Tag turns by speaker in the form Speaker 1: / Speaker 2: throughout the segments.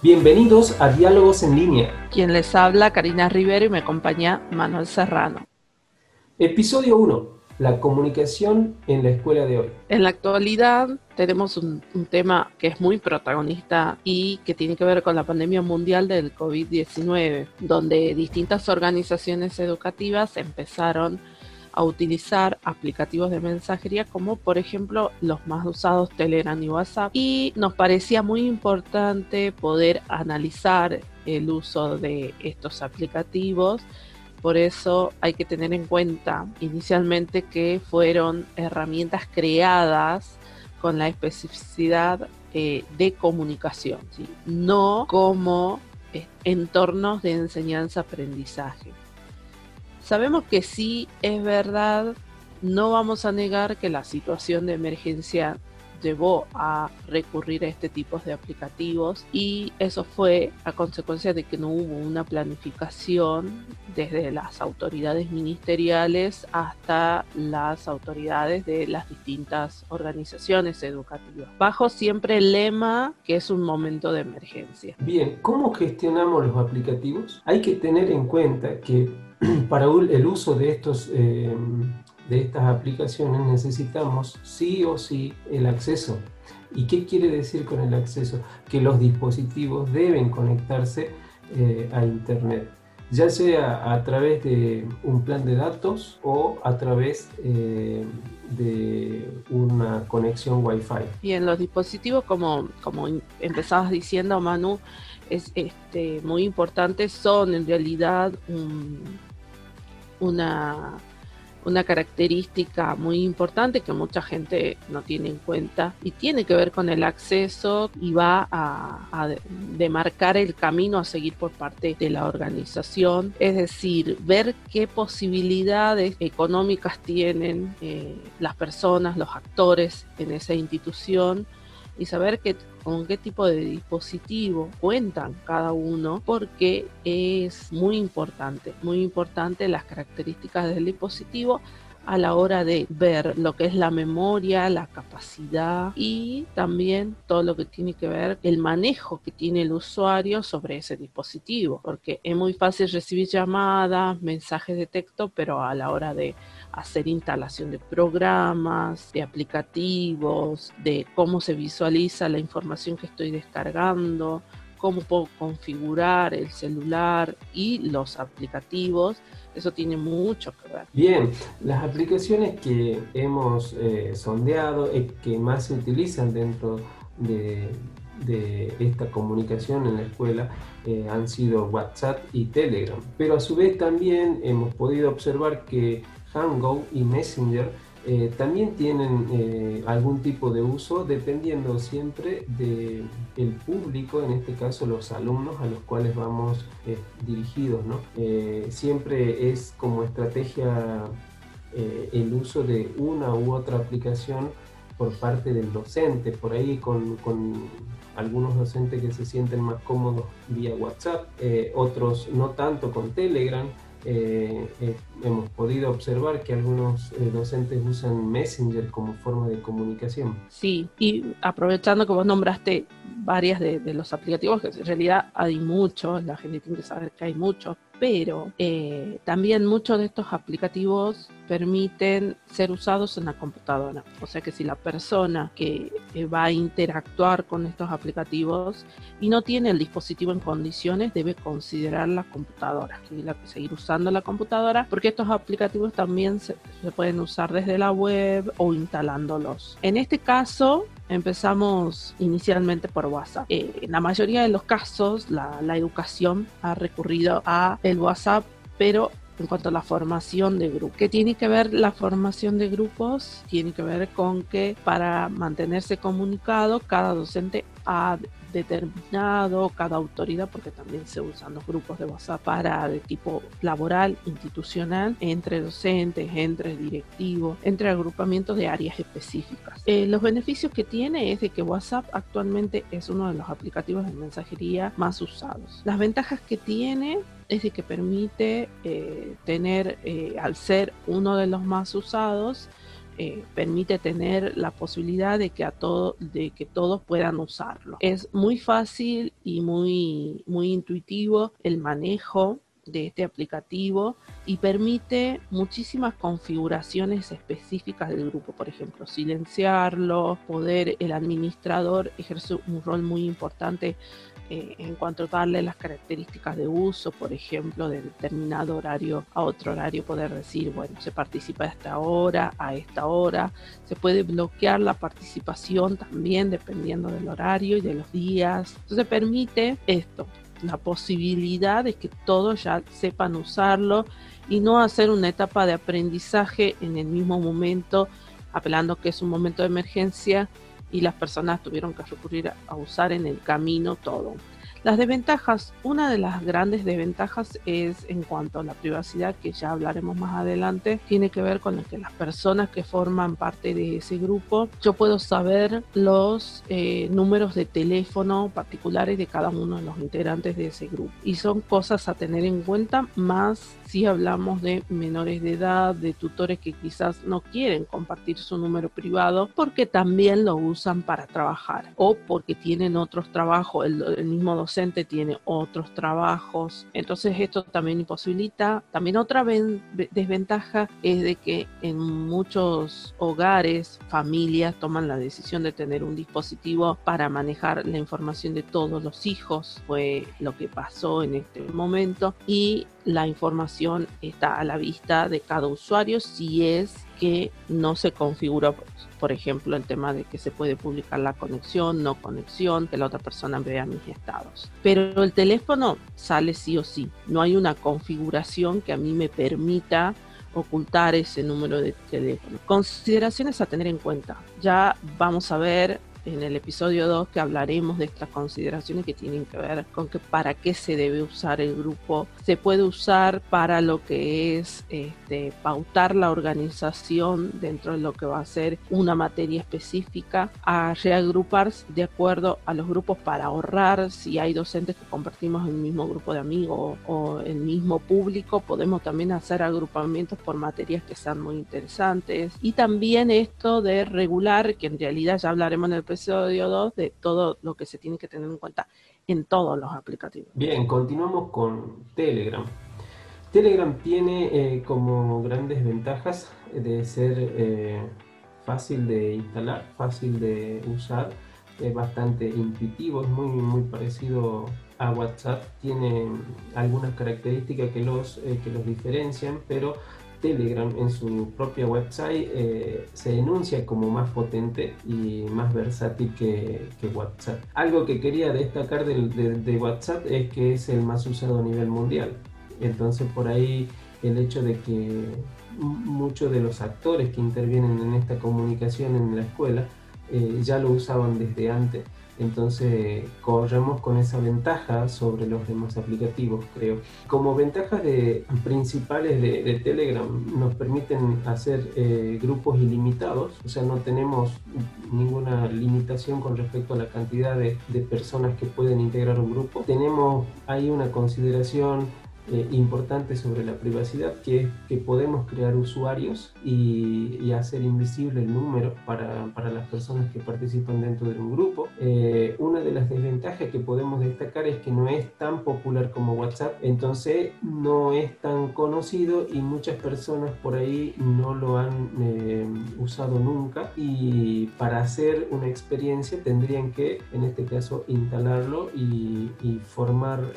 Speaker 1: Bienvenidos a Diálogos en Línea.
Speaker 2: Quien les habla, Karina Rivero, y me acompaña Manuel Serrano.
Speaker 1: Episodio 1. La comunicación en la escuela de hoy.
Speaker 2: En la actualidad tenemos un, un, tema que es muy protagonista y que tiene que ver con la pandemia mundial del COVID-19, donde distintas organizaciones educativas empezaron a utilizar aplicativos de mensajería como por ejemplo los más usados Telegram y WhatsApp. Y nos parecía muy importante poder analizar el uso de estos aplicativos. Por eso hay que tener en cuenta inicialmente que fueron herramientas creadas con la especificidad eh, de comunicación, no como eh, entornos de enseñanza-aprendizaje. Sabemos que sí es verdad, no vamos a negar que la situación de emergencia llevó a recurrir a este tipo de aplicativos y eso fue a consecuencia de que no hubo una planificación desde las autoridades ministeriales hasta las autoridades de las distintas organizaciones educativas, bajo siempre el lema que es un momento de emergencia.
Speaker 1: Bien, ¿cómo gestionamos los aplicativos? Hay que tener en cuenta que para el uso de, estos, eh, de estas aplicaciones necesitamos sí o sí el acceso. ¿Y qué quiere decir con el acceso? Que los dispositivos deben conectarse eh, a Internet, ya sea a través de un plan de datos o a través eh, de una conexión Wi-Fi.
Speaker 2: Bien, los dispositivos, como, como empezabas diciendo, Manu, es este, muy importantes, son en realidad un una, una característica muy importante que mucha gente no tiene en cuenta y tiene que ver con el acceso y va a, demarcar el camino a seguir por parte de la organización, es decir, ver qué posibilidades económicas tienen eh, las personas, los actores en esa institución y saber que, con qué tipo de dispositivo cuentan cada uno, porque es muy importante, muy importante las características del dispositivo a la hora de ver lo que es la memoria, la capacidad y también todo lo que tiene que ver el manejo que tiene el usuario sobre ese dispositivo, porque es muy fácil recibir llamadas, mensajes de texto, pero a la hora de hacer instalación de programas, de aplicativos, de cómo se visualiza la información que estoy descargando, cómo puedo configurar el celular y los aplicativos. Eso tiene mucho que ver.
Speaker 1: Bien, las aplicaciones que hemos eh, sondeado y que más se utilizan dentro de, esta comunicación en la escuela eh, han sido WhatsApp y Telegram. Pero a su vez también hemos podido observar que Hangout y Messenger eh, también tienen eh, algún tipo de uso dependiendo siempre del el público, en este caso los alumnos a los cuales vamos eh, dirigidos. ¿no? siempre es como estrategia el uso de una u otra aplicación por parte del docente, por ahí con algunos docentes que se sienten más cómodos vía WhatsApp, otros no tanto con Telegram. Eh, eh, hemos podido observar que algunos eh, docentes usan Messenger como forma de comunicación.
Speaker 2: Sí, y aprovechando que vos nombraste varias de, de los aplicativos, que en realidad hay muchos, la gente tiene que saber que hay muchos, pero eh, también muchos de estos aplicativos permiten ser usados en la computadora. O sea que si la persona que va a interactuar con estos aplicativos y no tiene el dispositivo en condiciones, debe considerar la computadora, seguir usando la computadora, porque estos aplicativos también se, pueden usar desde la web o instalándolos. En este caso, Empezamos inicialmente por WhatsApp. Eh, en la mayoría de los casos, la, la educación ha recurrido a el WhatsApp, pero en cuanto a la formación de grupos. ¿Qué tiene que ver la formación de grupos? Tiene que ver con que para mantenerse comunicado, cada docente ha determinado, cada autoridad, porque también se usan los grupos de WhatsApp para de tipo laboral, institucional, entre docentes, entre directivos, entre agrupamientos de áreas específicas. Eh, los beneficios que tiene es de que WhatsApp actualmente es uno de los aplicativos de mensajería más usados. Las ventajas que tiene es de que permite eh, tener, eh, al ser uno de los más usados, eh, permite tener la posibilidad de que a todo, de que todos puedan usarlo. Es muy fácil y muy, muy intuitivo el manejo de este aplicativo y permite muchísimas configuraciones específicas del grupo, por ejemplo, silenciarlo, poder el administrador ejerce un rol muy importante eh, en cuanto a darle las características de uso, por ejemplo, de determinado horario a otro horario, poder decir, bueno, se participa a esta hora, a esta hora, se puede bloquear la participación también dependiendo del horario y de los días. Entonces permite esto, la posibilidad de que todos ya sepan usarlo y no hacer una etapa de aprendizaje en el mismo momento, apelando que es un momento de emergencia y las personas tuvieron que recurrir a usar en el camino todo. Las desventajas, una de las grandes desventajas es en cuanto a la privacidad, que ya hablaremos más adelante, tiene que ver con que las personas que forman parte de ese grupo, yo puedo saber los eh, números de teléfono particulares de cada uno de los integrantes de ese grupo. Y son cosas a tener en cuenta, más si hablamos de menores de edad, de tutores que quizás no quieren compartir su número privado porque también lo usan para trabajar o porque tienen otros trabajos, el, el mismo docente tiene otros trabajos. Entonces esto también imposibilita. También otra desventaja es de que en muchos hogares, familias toman la decisión de tener un dispositivo para manejar la información de todos los hijos. Fue lo que pasó en este momento. Y la información está a la vista de cada usuario si es que no se configura, por ejemplo, el tema de que se puede publicar la conexión, no conexión, que la otra persona vea mis estados. Pero el teléfono sale sí o sí. No hay una configuración que a mí me permita ocultar ese número de teléfono. Consideraciones a tener en cuenta. Ya vamos a ver en el episodio 2 que hablaremos de estas consideraciones que tienen que ver con que para qué se debe usar el grupo. Se puede usar para lo que es este, pautar la organización dentro de lo que va a ser una materia específica, a reagruparse de acuerdo a los grupos para ahorrar. Si hay docentes que compartimos el mismo grupo de amigos o el mismo público, podemos también hacer agrupamientos por materias que sean muy interesantes. Y también esto de regular, que en realidad ya hablaremos en el episodio 2 de todo lo que se tiene que tener en cuenta en todos los aplicativos.
Speaker 1: Bien, continuamos con Telegram. Telegram tiene eh, como grandes ventajas de ser eh, fácil de instalar, fácil de usar, es bastante intuitivo, es muy, muy parecido a WhatsApp, tiene algunas características que los, eh, que los diferencian, pero Telegram en su propia website eh, se denuncia como más potente y más versátil que, WhatsApp. Algo que quería destacar de, WhatsApp es que es el más usado a nivel mundial. Entonces por ahí el hecho de que muchos de los actores que intervienen en esta comunicación en la escuela eh, ya lo usaban desde antes entonces corremos con esa ventaja sobre los demás aplicativos, creo. Como ventajas de, principales de, Telegram nos permiten hacer eh, grupos ilimitados, o sea, no tenemos ninguna limitación con respecto a la cantidad de, de personas que pueden integrar un grupo. Tenemos ahí una consideración eh, importante sobre la privacidad, que es que podemos crear usuarios y, hacer invisible el número para, para, las personas que participan dentro de un grupo. Eh, una de las desventajas que podemos destacar es que no es tan popular como WhatsApp, entonces no es tan conocido y muchas personas por ahí no lo han eh, usado nunca y para hacer una experiencia tendrían que, en este caso, instalarlo y, y formar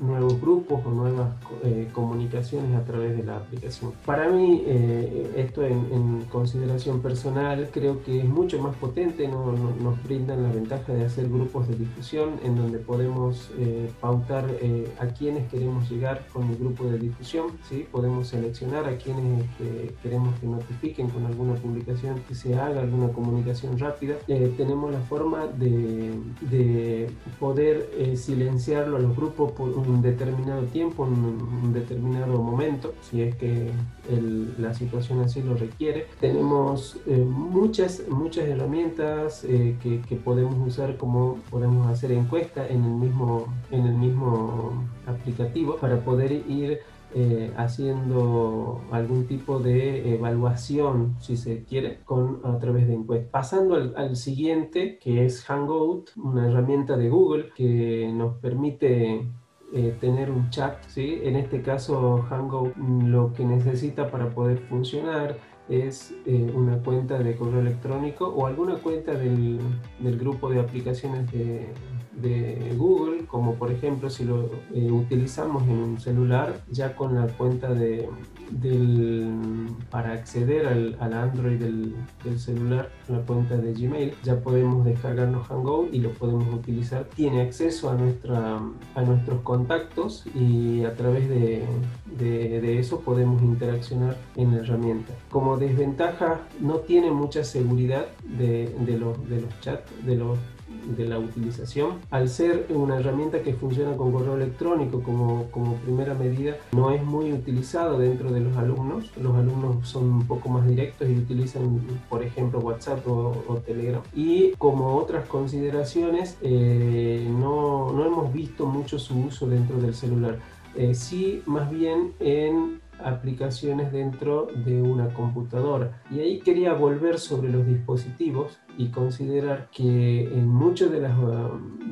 Speaker 1: nuevos grupos o nuevas eh, comunicaciones a través de la aplicación. Para mí, eh, esto en, consideración personal, creo que es mucho más potente, nos brindan la ventaja de hacer grupos de difusión en donde podemos eh, pautar a quienes queremos llegar con el grupo de difusión, ¿sí? podemos seleccionar a quienes queremos que notifiquen con alguna publicación que se haga, alguna comunicación rápida. tenemos la forma de, de poder silenciarlo a los grupos por un un determinado tiempo, un determinado momento, si es que la situación así lo requiere. Tenemos eh, muchas, muchas herramientas eh, que, que, podemos usar como podemos hacer encuesta en el mismo, en el mismo aplicativo para poder ir eh, haciendo algún tipo de evaluación, si se quiere, con, a través de encuestas. Pasando al, siguiente, que es Hangout, una herramienta de Google que nos permite eh, tener un chat, ¿sí? En este caso, Hangout lo que necesita para poder funcionar es eh, una cuenta de correo electrónico o alguna cuenta del, del grupo de aplicaciones de, de Google, como por ejemplo si lo eh, utilizamos en un celular, ya con la cuenta de, para acceder al, Android del, del, celular, la cuenta de Gmail, ya podemos descargarnos Hangout y lo podemos utilizar. Tiene acceso a, nuestra, a nuestros contactos y a través de, de, de eso podemos interaccionar en la herramienta. Como desventaja, no tiene mucha seguridad de, de los, de los chats, de los de la utilización. Al ser una herramienta que funciona con correo electrónico como, como primera medida, no es muy utilizado dentro de los alumnos. Los alumnos son un poco más directos y utilizan, por ejemplo, WhatsApp o, Telegram. Y como otras consideraciones, eh, no, no, hemos visto mucho su uso dentro del celular. Eh, sí, más bien en aplicaciones dentro de una computadora. Y ahí quería volver sobre los dispositivos y considerar que en muchas de las,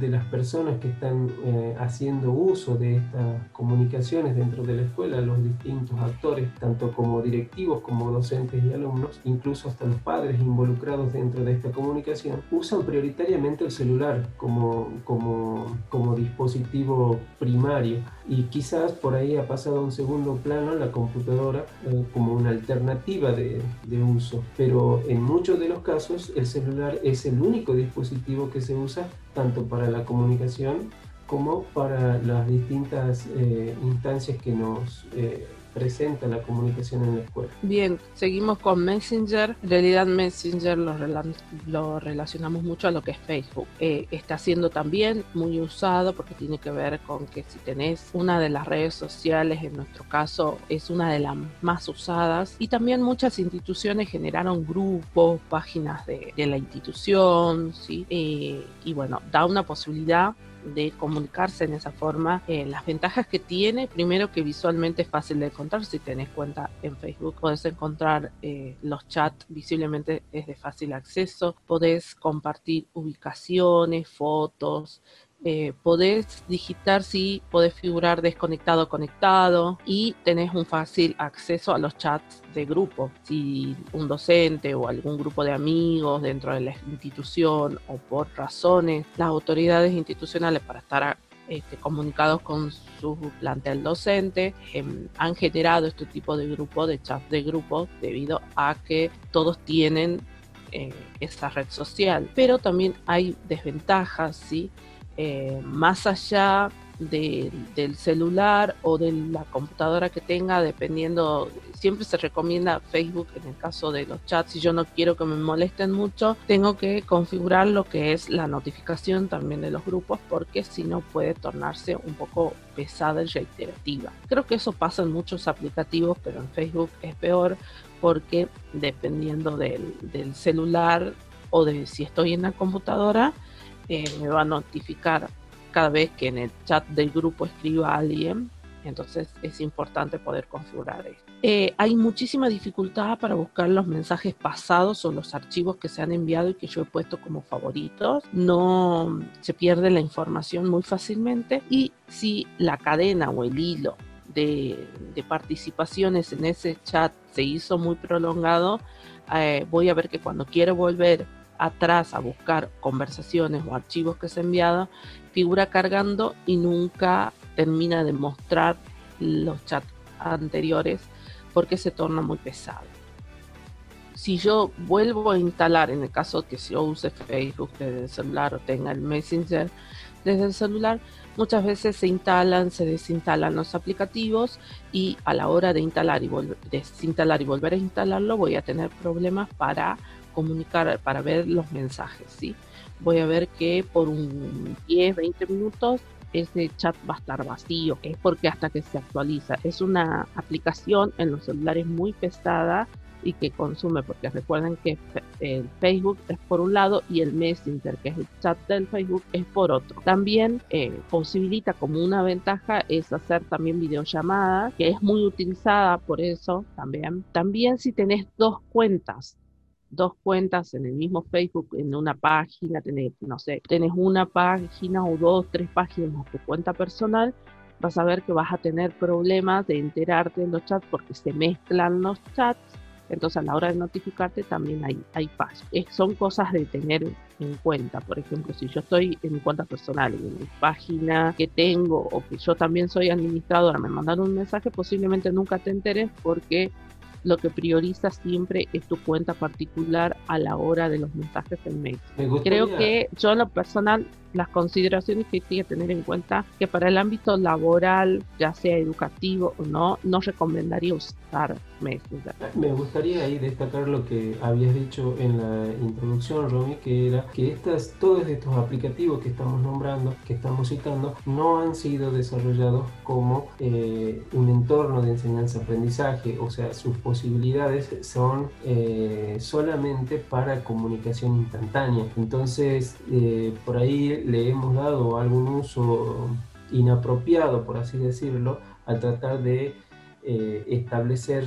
Speaker 1: de las personas que están eh, haciendo uso de estas comunicaciones dentro de la escuela, los distintos actores, tanto como directivos como docentes y alumnos, incluso hasta los padres involucrados dentro de esta comunicación, usan prioritariamente el celular como, como, como dispositivo primario. Y quizás por ahí ha pasado a un segundo plano la computadora eh, como una alternativa de, de uso, pero en muchos de los casos el celular es el único dispositivo que se usa tanto para la comunicación como para las distintas eh, instancias que nos eh, presenta la comunicación en la escuela.
Speaker 2: Bien, seguimos con Messenger. En realidad Messenger lo, lo relacionamos mucho a lo que es Facebook. Eh, está siendo también muy usado porque tiene que ver con que si tenés una de las redes sociales, en nuestro caso es una de las más usadas, y también muchas instituciones generaron grupos, páginas de, la institución, ¿sí? Eh, y bueno, da una posibilidad de comunicarse en esa forma. Eh, las ventajas que tiene, primero que visualmente es fácil de encontrar, si tenés cuenta en Facebook podés encontrar eh, los chats, visiblemente es de fácil acceso, podés compartir ubicaciones, fotos, eh, podés digitar si podés figurar desconectado conectado y tenés un fácil acceso a los chats de grupo. Si un docente o algún grupo de amigos dentro de la institución o por razones las autoridades institucionales para estar este, comunicados con su plantel docente, em, han generado este tipo de grupo, de chats de grupo, debido a que todos tienen eh, esa red social. Pero también hay desventajas, ¿sí? Eh, más allá del celular o de la computadora que tenga, dependiendo, siempre se recomienda Facebook en el caso de los chats, si yo no quiero que me molesten mucho, tengo que configurar lo que es la notificación también de los grupos, porque si no puede tornarse un poco pesada y reiterativa. Creo que eso pasa en muchos aplicativos, pero en Facebook es peor porque dependiendo del, del celular o de si estoy en la computadora, eh, me va a notificar cada vez que en el chat del grupo escriba alguien. Entonces es importante poder configurar esto. Eh, hay muchísima dificultad para buscar los mensajes pasados o los archivos que se han enviado y que yo he puesto como favoritos. No se pierde la información muy fácilmente y si la cadena o el hilo de, participaciones en ese chat se hizo muy prolongado, eh, voy a ver que cuando quiero volver atrás a buscar conversaciones o archivos que se han enviado, figura cargando y nunca termina de mostrar los chats anteriores porque se torna muy pesado. Si yo vuelvo a instalar, en el caso que yo use Facebook desde el celular o tenga el Messenger desde el celular, muchas veces se instalan, se desinstalan los aplicativos y a la hora de instalar y desinstalar y volver a instalarlo voy a tener problemas para comunicar, para ver los mensajes, ¿sí? Voy a ver que por un 10, 20 minutos ese chat va a estar vacío, es porque hasta que se actualiza. Es una aplicación en los celulares muy pesada y que consume, porque recuerden que el Facebook es por un lado y el Messenger, que es el chat del Facebook, es por otro. También eh, posibilita como una ventaja es hacer también videollamadas, que es muy utilizada por eso también. También si tenés dos cuentas, dos cuentas en el mismo Facebook, en una página, tenés, no sé, tenés una página o dos, tres páginas de tu cuenta personal, vas a ver que vas a tener problemas de enterarte en los chats porque se mezclan los chats. Entonces a la hora de notificarte también hay, hay fallos. son cosas de tener en cuenta. Por ejemplo, si yo estoy en mi cuenta personal, en mi página que tengo o que yo también soy administradora, me mandaron un mensaje, posiblemente nunca te enteres porque lo que prioriza siempre es tu cuenta particular a la hora de los mensajes en mail. Creo que yo en lo personal las consideraciones que tiene que tener en cuenta que para el ámbito laboral, ya sea educativo o no, no recomendaría usar Messenger.
Speaker 1: Me gustaría ahí destacar lo que habías dicho en la introducción, Romy, que era que estas, todos estos aplicativos que estamos nombrando, que estamos citando, no han sido desarrollados como eh, un entorno de enseñanza-aprendizaje, o sea, sus posibilidades son eh, solamente para comunicación instantánea. Entonces, eh, por ahí le hemos dado algún uso inapropiado, por así decirlo, al tratar de eh, establecer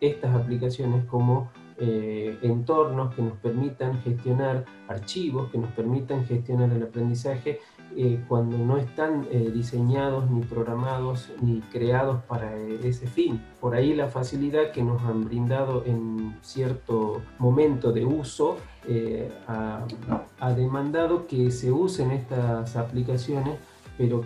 Speaker 1: estas aplicaciones como eh, entornos que nos permitan gestionar archivos, que nos permitan gestionar el aprendizaje eh, cuando no están diseñados ni programados ni creados para ese fin. Por ahí la facilidad que nos han brindado en cierto momento de uso eh, ha, demandado que se usen estas aplicaciones, pero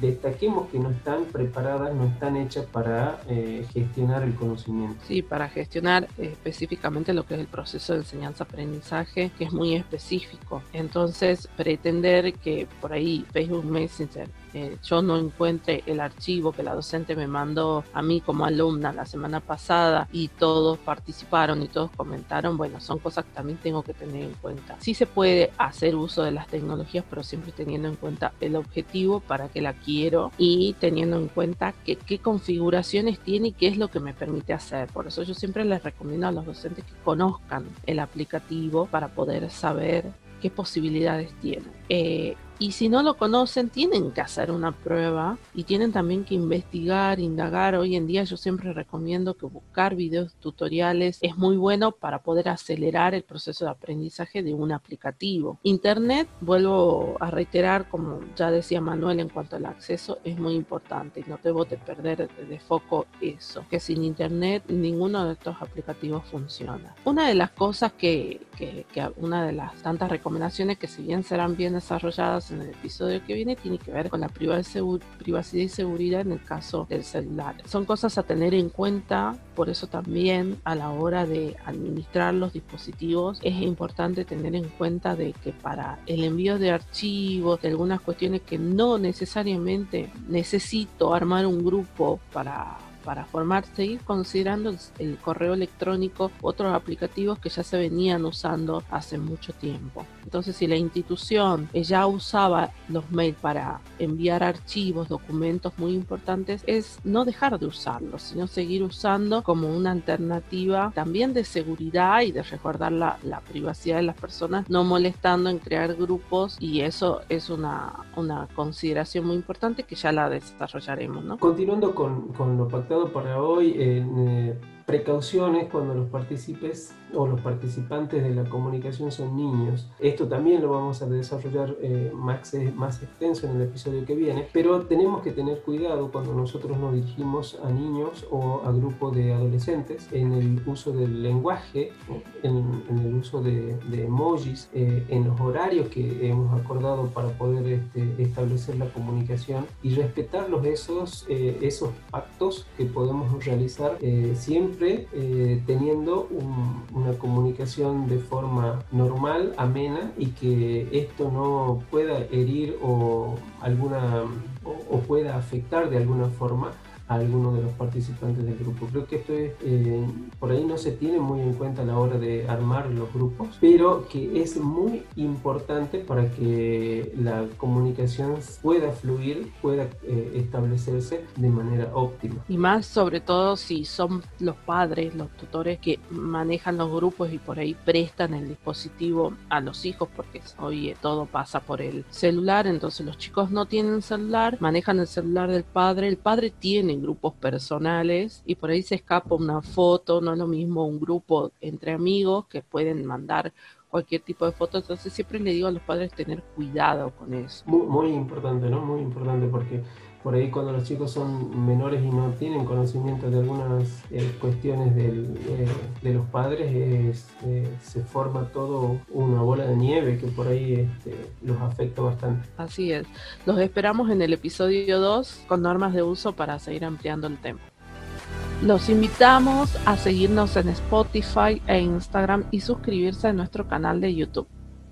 Speaker 1: destaquemos que no están preparadas, no están hechas para eh, gestionar el conocimiento.
Speaker 2: Sí, para gestionar específicamente lo que es el proceso de enseñanza-aprendizaje, que es muy específico. Entonces, pretender que por ahí Facebook Messenger eh, yo no encuentre el archivo que la docente me mandó a mí como alumna la semana pasada y todos participaron y todos comentaron, bueno, son cosas que también tengo que tener en cuenta. Sí se puede hacer uso de las tecnologías, pero siempre teniendo en cuenta el objetivo para que la quiero y teniendo en cuenta que, qué configuraciones tiene y qué es lo que me permite hacer. Por eso yo siempre les recomiendo a los docentes que conozcan el aplicativo para poder saber qué posibilidades tiene. Eh, y si no lo conocen, tienen que hacer una prueba y tienen también que investigar, indagar. Hoy en día yo siempre recomiendo que buscar videos tutoriales es muy bueno para poder acelerar el proceso de aprendizaje de un aplicativo. Internet, vuelvo a reiterar, como ya decía Manuel en cuanto al acceso, es muy importante y no debo de perder de foco eso, que sin Internet ninguno de estos aplicativos funciona. Una de las cosas que, que, que una de las tantas recomendaciones que si bien serán bien desarrolladas en el episodio que viene tiene que ver con la privacidad y seguridad en el caso del celular. Son cosas a tener en cuenta, por eso también a la hora de administrar los dispositivos es importante tener en cuenta de que para el envío de archivos, de algunas cuestiones que no necesariamente necesito armar un grupo para para formar, seguir considerando el, correo electrónico, otros aplicativos que ya se venían usando hace mucho tiempo. Entonces, si la institución ya usaba los mails para enviar archivos, documentos muy importantes, es no dejar de usarlos, sino seguir usando como una alternativa también de seguridad y de resguardar la, la privacidad de las personas, no molestando en crear grupos y eso es una, una consideración muy importante que ya la desarrollaremos. ¿no?
Speaker 1: Continuando con, con lo pactado para hoy, eh, precauciones cuando los partícipes o los participantes de la comunicación son niños. Esto también lo vamos a desarrollar eh, más, más extenso en el episodio que viene, pero tenemos que tener cuidado cuando nosotros nos dirigimos a niños o a grupos de adolescentes en el uso del lenguaje, en, el uso de, emojis, eh, en los horarios que hemos acordado para poder este, establecer la comunicación y respetar los, esos, eh, esos pactos que podemos realizar siempre teniendo un una comunicación de forma normal, amena y que esto no pueda herir o alguna o, pueda afectar de alguna forma a alguno de los participantes del grupo. Creo que esto es, eh, por ahí no se tiene muy en cuenta a la hora de armar los grupos, pero que es muy importante para que la comunicación pueda fluir, pueda eh, establecerse de manera óptima.
Speaker 2: Y más sobre todo si son los padres, los tutores que manejan los grupos y por ahí prestan el dispositivo a los hijos, porque hoy todo pasa por el celular, entonces los chicos no tienen celular, manejan el celular del padre, el padre tiene grupos personales y por ahí se escapa una foto, no es lo mismo un grupo entre amigos que pueden mandar cualquier tipo de foto, entonces siempre le digo a los padres tener cuidado con eso.
Speaker 1: Muy, muy importante, ¿no? Muy importante porque por ahí cuando los chicos son menores y no tienen conocimiento de algunas eh, cuestiones eh, de los padres, eh, se forma todo una bola de nieve que por ahí este, los afecta bastante.
Speaker 2: Así es. Los esperamos en el episodio 2 con normas de uso para seguir ampliando el tema. Los invitamos a seguirnos en Spotify e Instagram y suscribirse a nuestro canal de YouTube.